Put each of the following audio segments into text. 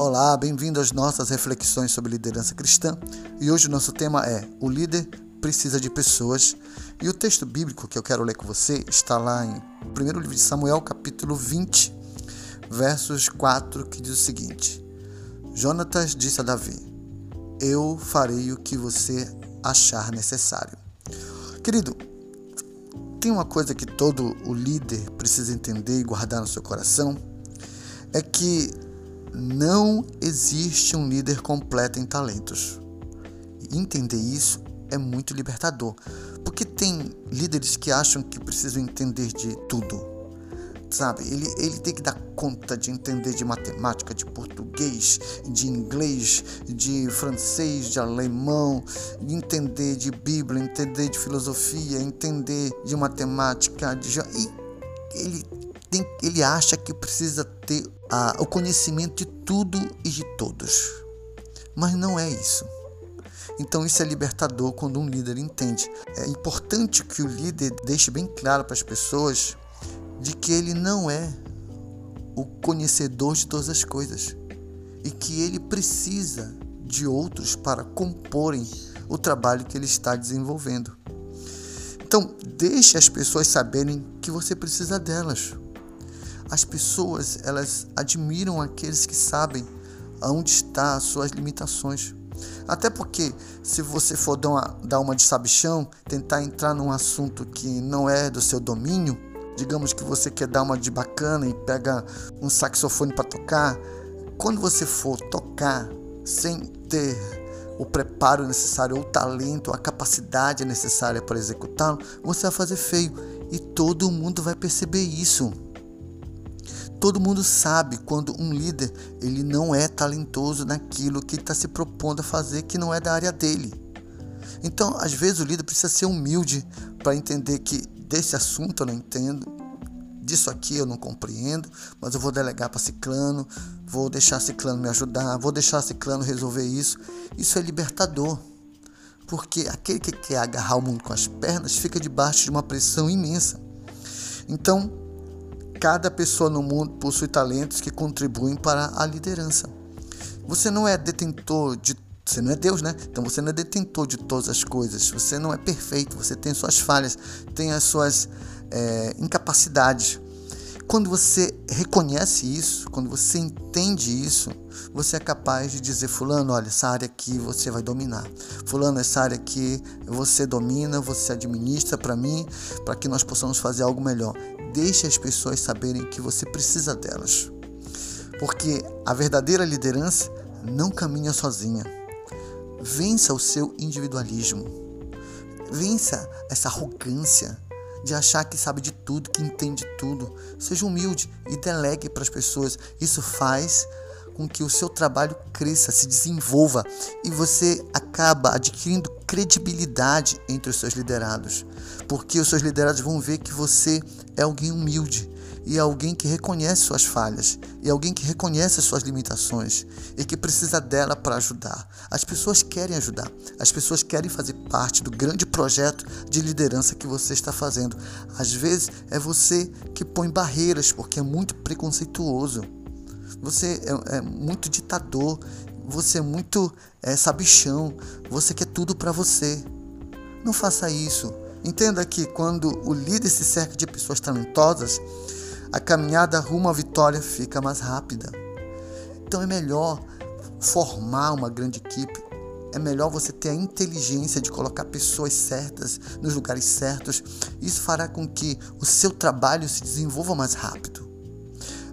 Olá, bem-vindo às nossas reflexões sobre liderança cristã. E hoje o nosso tema é: O líder precisa de pessoas. E o texto bíblico que eu quero ler com você está lá em 1 livro de Samuel, capítulo 20, versos 4, que diz o seguinte: Jonatas disse a Davi: Eu farei o que você achar necessário. Querido, tem uma coisa que todo o líder precisa entender e guardar no seu coração: é que não existe um líder completo em talentos. entender isso é muito libertador, porque tem líderes que acham que precisam entender de tudo. Sabe, ele, ele tem que dar conta de entender de matemática, de português, de inglês, de francês, de alemão, de entender de Bíblia, entender de filosofia, entender de matemática, de ele tem, ele acha que precisa ter o conhecimento de tudo e de todos. Mas não é isso. Então isso é libertador quando um líder entende. É importante que o líder deixe bem claro para as pessoas de que ele não é o conhecedor de todas as coisas e que ele precisa de outros para comporem o trabalho que ele está desenvolvendo. Então, deixe as pessoas saberem que você precisa delas. As pessoas, elas admiram aqueles que sabem aonde está as suas limitações. Até porque, se você for dar uma, dar uma de sabichão, tentar entrar num assunto que não é do seu domínio, digamos que você quer dar uma de bacana e pega um saxofone para tocar, quando você for tocar sem ter o preparo necessário, o talento, a capacidade necessária para executá-lo, você vai fazer feio e todo mundo vai perceber isso. Todo mundo sabe quando um líder ele não é talentoso naquilo que está se propondo a fazer que não é da área dele. Então, às vezes o líder precisa ser humilde para entender que desse assunto eu não entendo, disso aqui eu não compreendo, mas eu vou delegar para Ciclano, vou deixar Ciclano me ajudar, vou deixar Ciclano resolver isso. Isso é libertador. Porque aquele que quer agarrar o mundo com as pernas fica debaixo de uma pressão imensa. Então, Cada pessoa no mundo possui talentos que contribuem para a liderança. Você não é detentor de você não é Deus, né? Então você não é detentor de todas as coisas. Você não é perfeito. Você tem suas falhas, tem as suas é, incapacidades. Quando você reconhece isso, quando você entende isso, você é capaz de dizer: Fulano, olha, essa área aqui você vai dominar. Fulano, essa área aqui você domina, você administra para mim, para que nós possamos fazer algo melhor. Deixe as pessoas saberem que você precisa delas. Porque a verdadeira liderança não caminha sozinha. Vença o seu individualismo. Vença essa arrogância de achar que sabe de tudo, que entende tudo. Seja humilde e delegue para as pessoas. Isso faz com que o seu trabalho cresça, se desenvolva e você acaba adquirindo credibilidade entre os seus liderados, porque os seus liderados vão ver que você é alguém humilde e é alguém que reconhece suas falhas e é alguém que reconhece suas limitações e que precisa dela para ajudar. As pessoas querem ajudar, as pessoas querem fazer parte do grande projeto de liderança que você está fazendo. Às vezes é você que põe barreiras porque é muito preconceituoso você é, é muito ditador, você é muito é, sabichão, você quer tudo para você. Não faça isso. Entenda que quando o líder se cerca de pessoas talentosas, a caminhada rumo à vitória fica mais rápida. Então é melhor formar uma grande equipe. É melhor você ter a inteligência de colocar pessoas certas nos lugares certos. Isso fará com que o seu trabalho se desenvolva mais rápido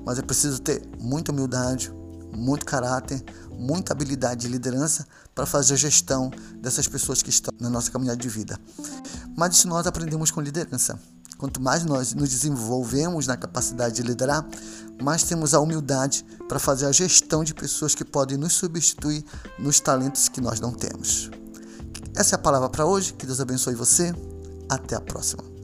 mas é preciso ter muita humildade, muito caráter, muita habilidade de liderança para fazer a gestão dessas pessoas que estão na nossa caminhada de vida. Mas isso nós aprendemos com liderança. Quanto mais nós nos desenvolvemos na capacidade de liderar, mais temos a humildade para fazer a gestão de pessoas que podem nos substituir nos talentos que nós não temos. Essa é a palavra para hoje. Que Deus abençoe você. Até a próxima.